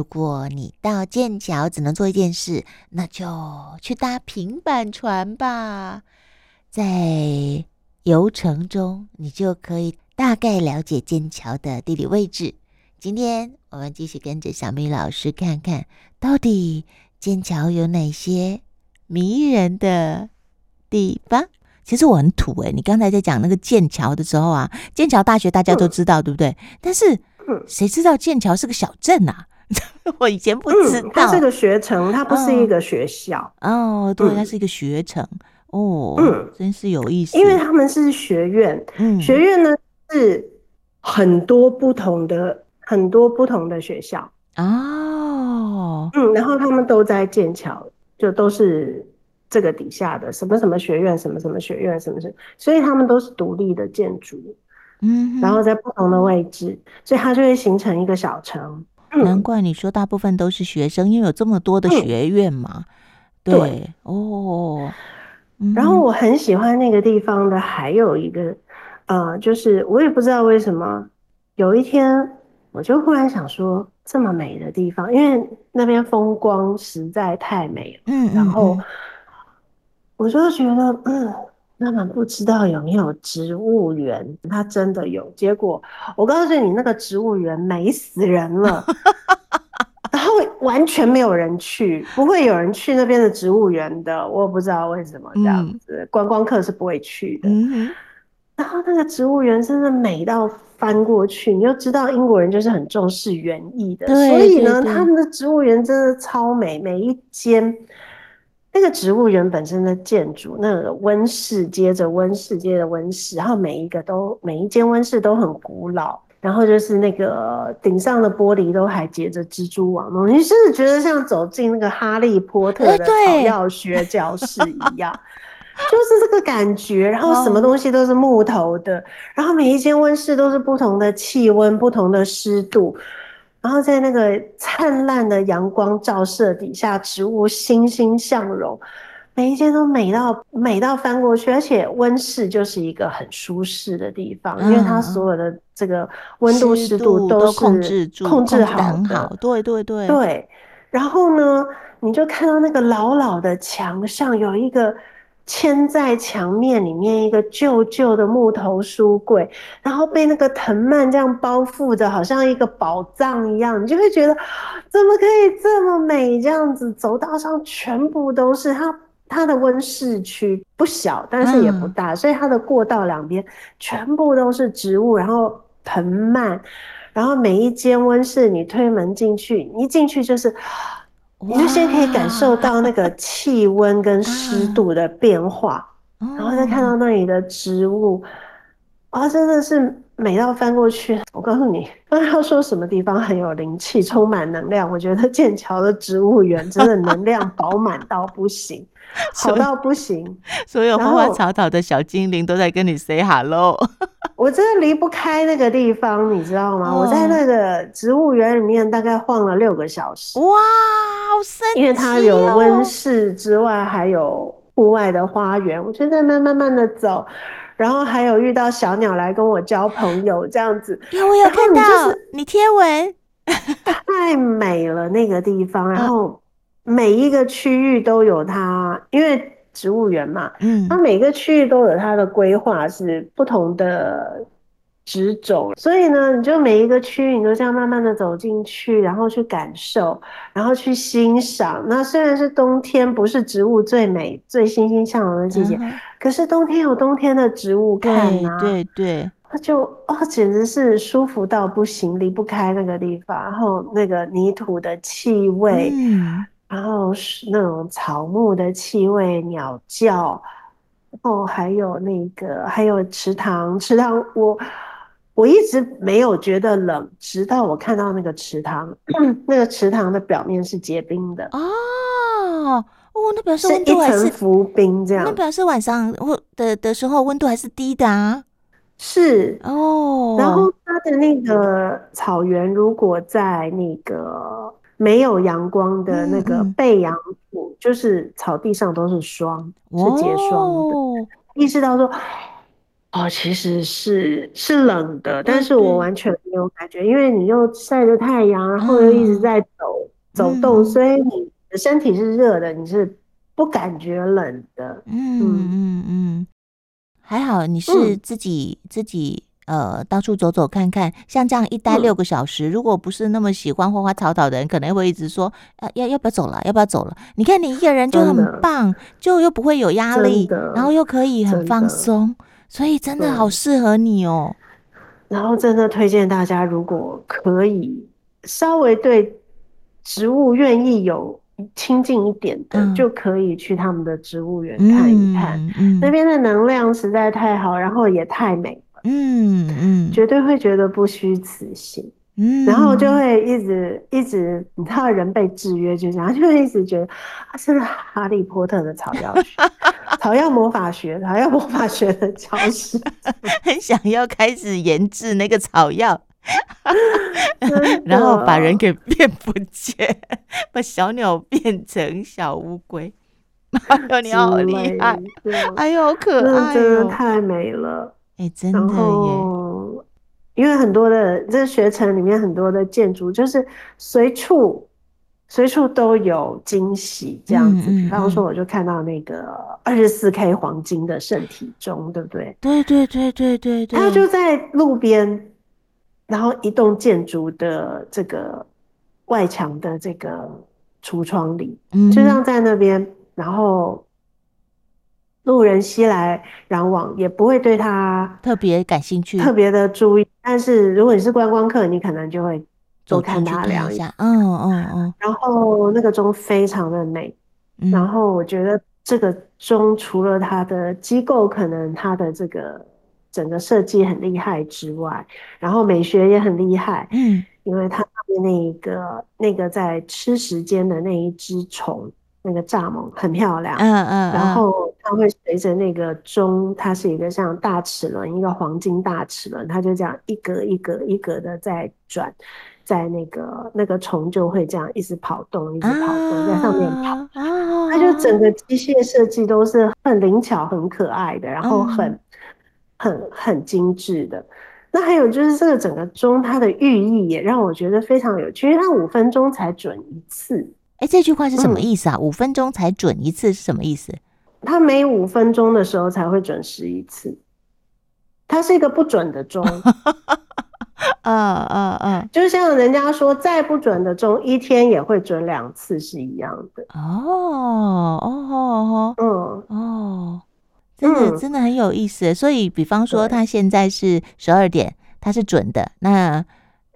如果你到剑桥只能做一件事，那就去搭平板船吧。在游程中，你就可以大概了解剑桥的地理位置。今天我们继续跟着小米老师看看到底剑桥有哪些迷人的地方。其实我很土诶、欸，你刚才在讲那个剑桥的时候啊，剑桥大学大家都知道，嗯、对不对？但是谁知道剑桥是个小镇啊？我以前不知道，嗯、它是个学城，它不是一个学校。哦，哦对，它是一个学城。哦，嗯，真是有意思。因为他们是学院，嗯，学院呢是很多不同的、很多不同的学校。哦，嗯，然后他们都在剑桥，就都是这个底下的什么什么学院、什么什么学院、什么什么，所以他们都是独立的建筑。嗯，然后在不同的位置，所以它就会形成一个小城。嗯、难怪你说大部分都是学生，因为有这么多的学院嘛。对哦。然后我很喜欢那个地方的，还有一个，呃，就是我也不知道为什么，有一天我就忽然想说，这么美的地方，因为那边风光实在太美了。嗯，然后我就觉得，嗯，那么不知道有没有植物园？它真的有。结果我告诉你，那个植物园美死人了。然后完全没有人去，不会有人去那边的植物园的，我不知道为什么这样子，嗯、观光客是不会去的。嗯、然后那个植物园真的美到翻过去，你就知道英国人就是很重视园艺的，所以呢，他们的植物园真的超美，每一间那个植物园本身的建筑，那个温室接着温室接着温室，然后每一个都每一间温室都很古老。然后就是那个顶上的玻璃都还结着蜘蛛网，你是不是觉得像走进那个哈利波特的草药学教室一样？就是这个感觉。然后什么东西都是木头的，然后每一间温室都是不同的气温、不同的湿度，然后在那个灿烂的阳光照射底下，植物欣欣向荣。每一间都美到美到翻过去，而且温室就是一个很舒适的地方，嗯、因为它所有的这个温度湿度都是控制住、控制好很。好，对对对对。然后呢，你就看到那个老老的墙上有一个嵌在墙面里面一个旧旧的木头书柜，然后被那个藤蔓这样包覆着，好像一个宝藏一样，你就会觉得怎么可以这么美？这样子走道上全部都是它。它的温室区不小，但是也不大，嗯、所以它的过道两边全部都是植物，然后藤蔓，然后每一间温室你推门进去，一进去就是，哇你就先可以感受到那个气温跟湿度的变化，嗯、然后再看到那里的植物，啊，真的是美到翻过去。我告诉你，不知道说什么地方很有灵气，充满能量。我觉得剑桥的植物园真的能量饱满到不行。好到不行，所有花花草草的小精灵都在跟你 say hello。我真的离不开那个地方，你知道吗？哦、我在那个植物园里面大概晃了六个小时。哇，好神奇、哦！因为它有温室之外，还有户外的花园。我就在慢慢慢的走，然后还有遇到小鸟来跟我交朋友，这样子。有，我有看到你贴文，太美了那个地方，然后。每一个区域都有它，因为植物园嘛，嗯，它每个区域都有它的规划，是不同的植种，所以呢，你就每一个区域你都这样慢慢的走进去，然后去感受，然后去欣赏。那虽然是冬天，不是植物最美、最欣欣向荣的季节，嗯、可是冬天有冬天的植物看啊，对对，它就哦，简直是舒服到不行，离不开那个地方，然后那个泥土的气味，嗯。然后是那种草木的气味、鸟叫，然后还有那个，还有池塘。池塘，我我一直没有觉得冷，直到我看到那个池塘，那个池塘的表面是结冰的。哦，哦，那表示温度还是，浮冰这样。那表示晚上或的的时候温度还是低的啊。是哦，然后它的那个草原，如果在那个。没有阳光的那个背阳土，嗯嗯，就是草地上都是霜，是结霜的。哦、意识到说，哦，其实是是冷的，但是我完全没有感觉，嗯、因为你又晒着太阳，然后又一直在走，走动，嗯、所以你的身体是热的，你是不感觉冷的。嗯嗯嗯，还好你是自己、嗯、自己。呃，到处走走看看，像这样一待六个小时，嗯、如果不是那么喜欢花花草草的人，可能会一直说，呃，要要不要走了？要不要走了？你看你一个人就很棒，就又不会有压力，然后又可以很放松，所以真的好适合你哦。然后真的推荐大家，如果可以稍微对植物愿意有亲近一点的，嗯、就可以去他们的植物园看一看，嗯嗯、那边的能量实在太好，然后也太美。嗯嗯，绝对会觉得不虚此行，嗯，然后就会一直一直，你知道人被制约，就这样，就会一直觉得啊，是哈利波特的草药学，草药魔法学，草药魔法学的教室，很想要开始研制那个草药，然后把人给变不见，把小鸟变成小乌龟，哎呦，你好厉害，哎呦，好可爱，真的太美了。欸、真的耶，然后因为很多的这学城里面很多的建筑，就是随处随处都有惊喜这样子。比方、说，我就看到那个二十四 K 黄金的圣体钟，对不对？对对对对对对。它就在路边，然后一栋建筑的这个外墙的这个橱窗里，嗯、就像在那边，然后。路人熙来攘往，也不会对他特别感兴趣，特别的注意。但是如果你是观光客，你可能就会多看他两下。嗯嗯嗯。然后那个钟非常的美，嗯、然后我觉得这个钟除了它的机构，可能它的这个整个设计很厉害之外，然后美学也很厉害。嗯，因为它那一个那个在吃时间的那一只虫。那个蚱蜢很漂亮，嗯嗯，然后它会随着那个钟，它是一个像大齿轮，一个黄金大齿轮，它就这样一格一格一格的在转，在那个那个虫就会这样一直跑动，一直跑动在上面跑，它就整个机械设计都是很灵巧、很可爱的，然后很很很精致的。那还有就是这个整个钟它的寓意也让我觉得非常有趣，因为它五分钟才准一次。哎，这句话是什么意思啊？嗯、五分钟才准一次是什么意思？它每五分钟的时候才会准时一次，它是一个不准的钟。嗯嗯嗯，就像人家说，再不准的钟，一天也会准两次是一样的。哦哦哦，嗯哦，真的真的很有意思。所以，比方说，它现在是十二点，它是准的，那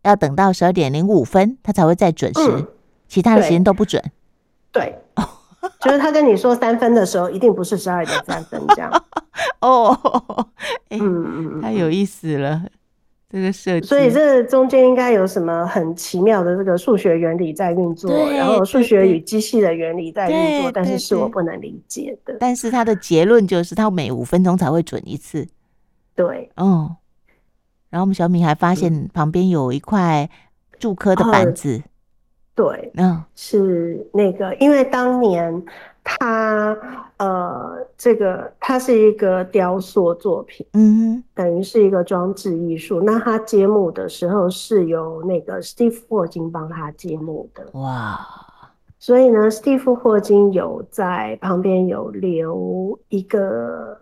要等到十二点零五分，它才会再准时。嗯其他的时间都不准，对，就是他跟你说三分的时候，一定不是十二点三分这样。哦，嗯嗯，太有意思了，这个设计。所以这中间应该有什么很奇妙的这个数学原理在运作，然后数学与机器的原理在运作，但是是我不能理解的。但是他的结论就是，他每五分钟才会准一次。对，哦。然后我们小米还发现旁边有一块铸科的板子。对，嗯，是那个，因为当年他呃，这个它是一个雕塑作品，嗯，等于是一个装置艺术。那他揭幕的时候是由那个史蒂夫霍金帮他揭幕的，哇！所以呢，史蒂夫霍金有在旁边有留一个。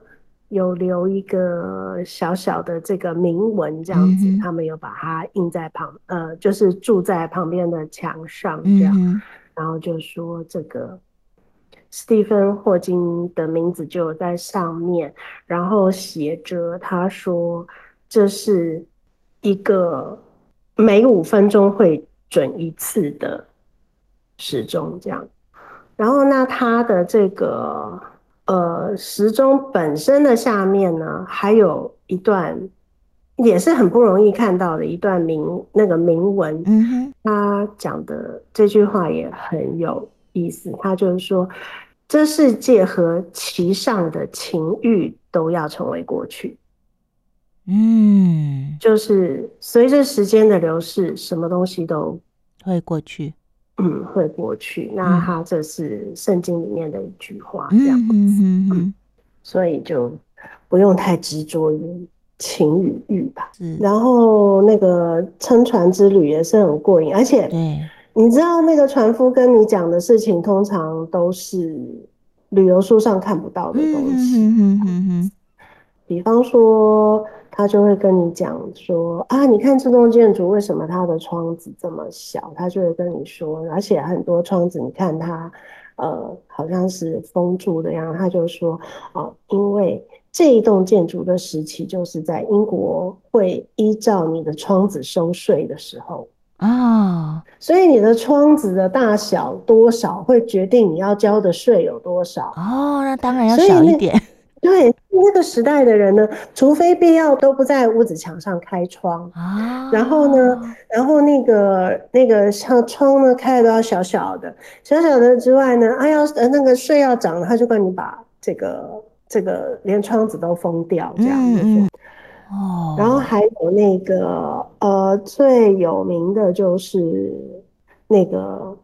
有留一个小小的这个铭文，这样子，嗯、他们有把它印在旁，呃，就是住在旁边的墙上这样，嗯、然后就说这个斯蒂芬霍金的名字就在上面，然后写着他说这是一个每五分钟会准一次的时钟这样，然后那他的这个。呃，时钟本身的下面呢，还有一段也是很不容易看到的一段铭那个铭文。嗯哼，他讲的这句话也很有意思。他就是说，这世界和其上的情欲都要成为过去。嗯，就是随着时间的流逝，什么东西都会过去。嗯，会过去。那他这是圣经里面的一句话，这样子。嗯嗯嗯，所以就不用太执着于情与欲吧。是。然后那个撑船之旅也是很过瘾，而且你知道那个船夫跟你讲的事情，通常都是旅游书上看不到的东西。嗯哼哼哼。比方说，他就会跟你讲说啊，你看这栋建筑为什么它的窗子这么小？他就会跟你说，而且很多窗子，你看它，呃，好像是封住的样。他就说，哦、呃，因为这一栋建筑的时期就是在英国会依照你的窗子收税的时候。啊，oh. 所以你的窗子的大小多少会决定你要交的税有多少哦，oh, 那当然要小一点。对，那个时代的人呢，除非必要，都不在屋子墙上开窗啊。Oh. 然后呢，然后那个那个像窗呢开的都要小小的，小小的之外呢，啊要呃那个税要涨了，他就帮你把这个这个连窗子都封掉，这样子。Mm. 哦，然后还有那个呃，最有名的就是那个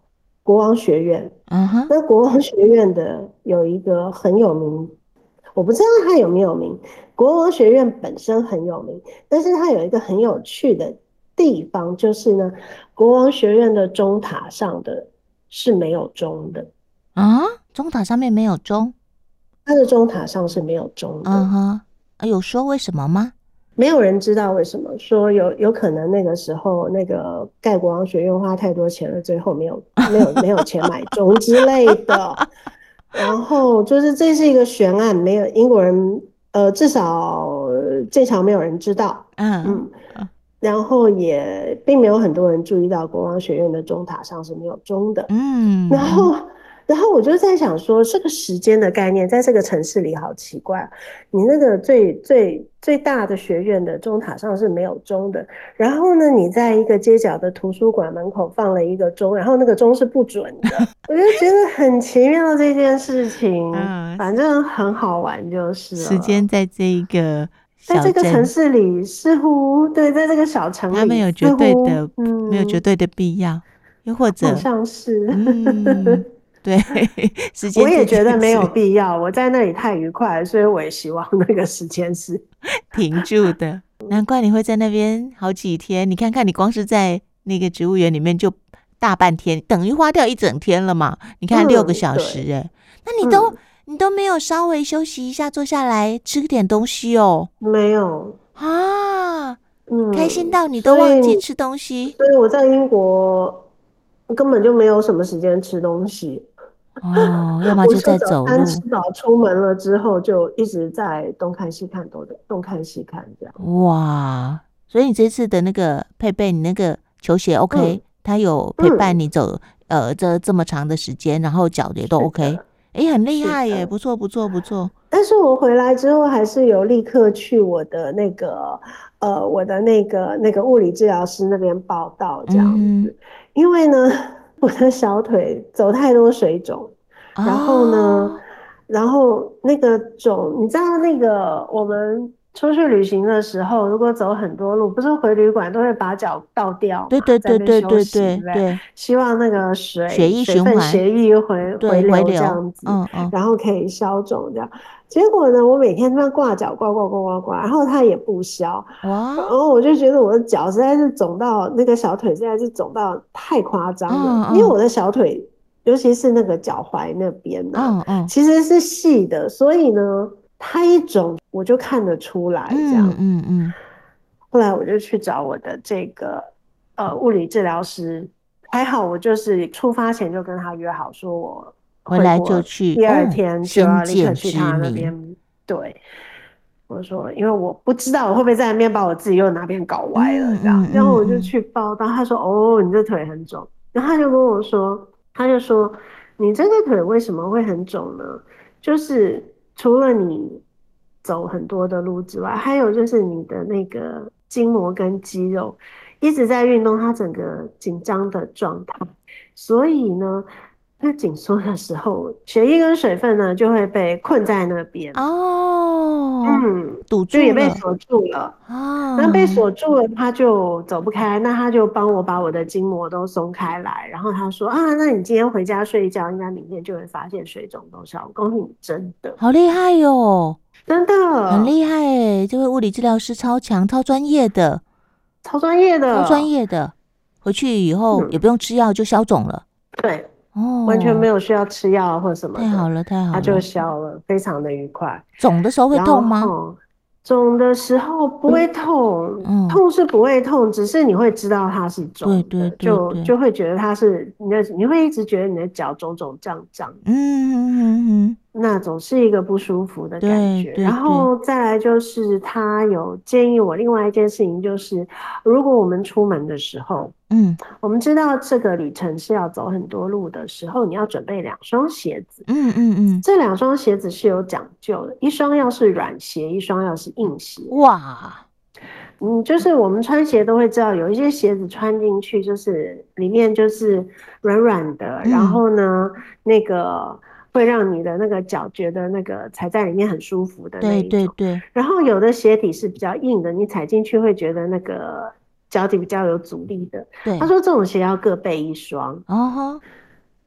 国王学院。嗯哼，那国王学院的有一个很有名，我不知道它有没有名。国王学院本身很有名，但是它有一个很有趣的地方，就是呢，国王学院的钟塔上的是没有钟的。啊，钟塔上面没有钟？它的钟塔上是没有钟的。嗯哼，有说为什么吗？没有人知道为什么，说有有可能那个时候那个盖国王学院花太多钱了，最后没有没有没有钱买钟之类的。然后就是这是一个悬案，没有英国人呃至少这场没有人知道。嗯嗯，然后也并没有很多人注意到国王学院的钟塔上是没有钟的。嗯，然后。然后我就在想说，这个时间的概念在这个城市里好奇怪。你那个最最最大的学院的钟塔上是没有钟的，然后呢，你在一个街角的图书馆门口放了一个钟，然后那个钟是不准的。我就觉得很奇妙这件事情，嗯，反正很好玩就是。时间在这一个在这个城市里似乎对，在这个小城里它没有绝对的，嗯，没有绝对的必要，又或者好像是。嗯 对，时间我也觉得没有必要。我在那里太愉快了，所以我也希望那个时间是 停住的。难怪你会在那边好几天。你看看，你光是在那个植物园里面就大半天，等于花掉一整天了嘛？你看六个小时，哎，那你都、嗯、你都没有稍微休息一下，坐下来吃点东西哦？没有啊，嗯，开心到你都忘记吃东西。所以我在英国根本就没有什么时间吃东西。哦，要么就在走路。吃饱出门了之后，就一直在东看西看，东东看西看这样。哇，所以你这次的那个配备，你那个球鞋 OK，嗯，它有陪伴你走，嗯，呃这这么长的时间，然后脚也都 OK，哎，很厉害耶，不错不错不错。但是我回来之后，还是有立刻去我的那个呃我的那个那个物理治疗师那边报道这样子，嗯，因为呢。我的小腿走太多水肿，然后呢，哦、然后那个肿，你知道那个我们出去旅行的时候，如果走很多路，不是回旅馆都会把脚倒掉，对对对对对对对，希望那个水血液循环、血液回回流这样子，嗯嗯，然后可以消肿这样。结果呢，我每天都要挂脚挂挂挂挂挂，然后它也不消，哇！然后我就觉得我的脚实在是肿到那个小腿实在是肿到太夸张了，因为我的小腿，尤其是那个脚踝那边呢，其实是细的，所以呢，它一肿我就看得出来这样。嗯嗯。嗯，后来我就去找我的这个呃物理治疗师，还好我就是出发前就跟他约好说我。回来就去，第二天就要立刻去他那边。对，我说，因为我不知道我会不会在那边把我自己又哪边搞歪了，这样。然后我就去报到，他说：“哦，你这腿很肿。”然后他就跟我说：“他就说，你这个腿为什么会很肿呢？就是除了你走很多的路之外，还有就是你的那个筋膜跟肌肉一直在运动，它整个紧张的状态，所以呢。”它紧缩的时候，血液跟水分呢就会被困在那边哦，嗯，堵住就也被锁住了啊。那被锁住了，他就走不开。那他就帮我把我的筋膜都松开来，然后他说啊，那你今天回家睡一觉，应该明天就会发现水肿都消。恭喜你，真的好厉害哟，真的很厉害诶，这位物理治疗师超强、超专业的、超专业的、超专业的。回去以后也不用吃药就消肿了。对，哦，完全没有需要吃药或什么。太好了，太好了，它就消了，非常的愉快。肿的时候会痛吗？肿的时候不会痛，嗯、痛是不会痛，只是你会知道它是肿的，对对对对，就就会觉得它是你的，你会一直觉得你的脚肿肿胀胀，嗯嗯嗯嗯，那总是一个不舒服的感觉。然后再来就是他有建议我另外一件事情，就是如果我们出门的时候。嗯，我们知道这个旅程是要走很多路的时候，你要准备两双鞋子。嗯嗯嗯，这两双鞋子是有讲究的，一双要是软鞋，一双要是硬鞋。哇，嗯，就是我们穿鞋都会知道，有一些鞋子穿进去就是里面就是软软的，嗯、然后呢，那个会让你的那个脚觉得那个踩在里面很舒服的那一种。对对对。然后有的鞋底是比较硬的，你踩进去会觉得那个。脚底比较有阻力的，对，他说这种鞋要各备一双。哦，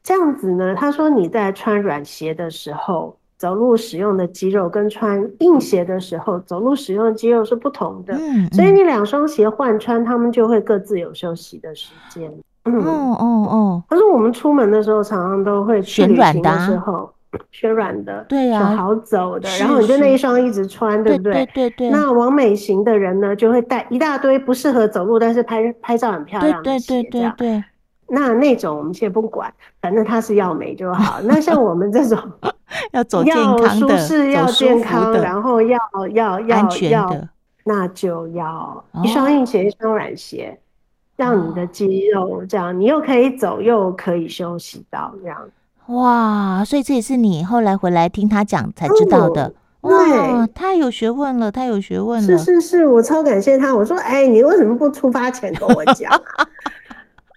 这样子呢，他说你在穿软鞋的时候，走路使用的肌肉跟穿硬鞋的时候走路使用的肌肉是不同的。嗯，所以你两双鞋换穿，他们就会各自有休息的时间。嗯哦哦，可是我们出门的时候常常都会去旅行的时候。选软的，对呀、啊，好走的，然后你就那一双一直穿，对不对？对对对，对。那完美型的人呢，就会带一大堆不适合走路，但是拍拍照很漂亮的鞋，对对对对对。那那种我们先不管，反正他是要美就好。那像我们这种 要走健康的、要舒适、要健康，然后要要要安全的，那就要一双硬鞋，一双软鞋，让你的肌肉这样，你又可以走，又可以休息到这样。哇，所以这也是你后来回来听他讲才知道的。哦、哇，太有学问了，太有学问了。是是是，我超感谢他。我说，哎，你为什么不出发前跟我讲、啊？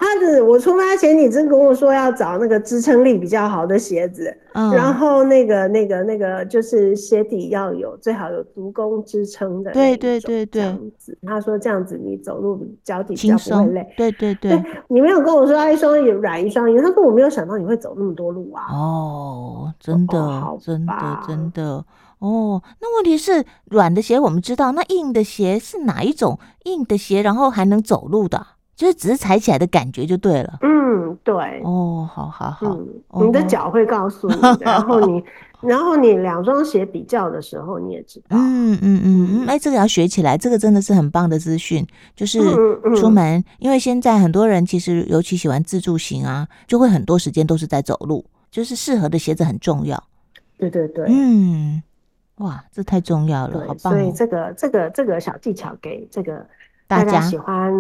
他的我出发前，你真跟我说要找那个支撑力比较好的鞋子，嗯、然后那个那个那个就是鞋底要有最好有足弓支撑的，对对对对，这样子。他说这样子你走路脚底比较不会累，对对对，对。你没有跟我说他一双也软一双硬，他说我没有想到你会走那么多路啊。哦，真的，哦、真的，真的。哦，那问题是软的鞋我们知道，那硬的鞋是哪一种硬的鞋，然后还能走路的？就是只是踩起来的感觉就对了。嗯，对。哦，好好好。嗯，你的脚会告诉你，然后你，然后你两双鞋比较的时候，你也知道。嗯嗯嗯嗯，哎，这个要学起来，这个真的是很棒的资讯。就是出门，因为现在很多人其实尤其喜欢自助行啊，就会很多时间都是在走路，就是适合的鞋子很重要。对对对。嗯，哇，这太重要了，好棒。所以这个这个这个小技巧给这个大家喜欢。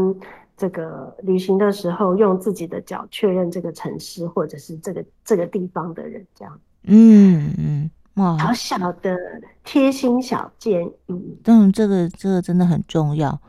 这个旅行的时候，用自己的脚确认这个城市或者是这个这个地方的人，这样，嗯嗯，哇，好小的贴心小建议，嗯，这个这个真的很重要。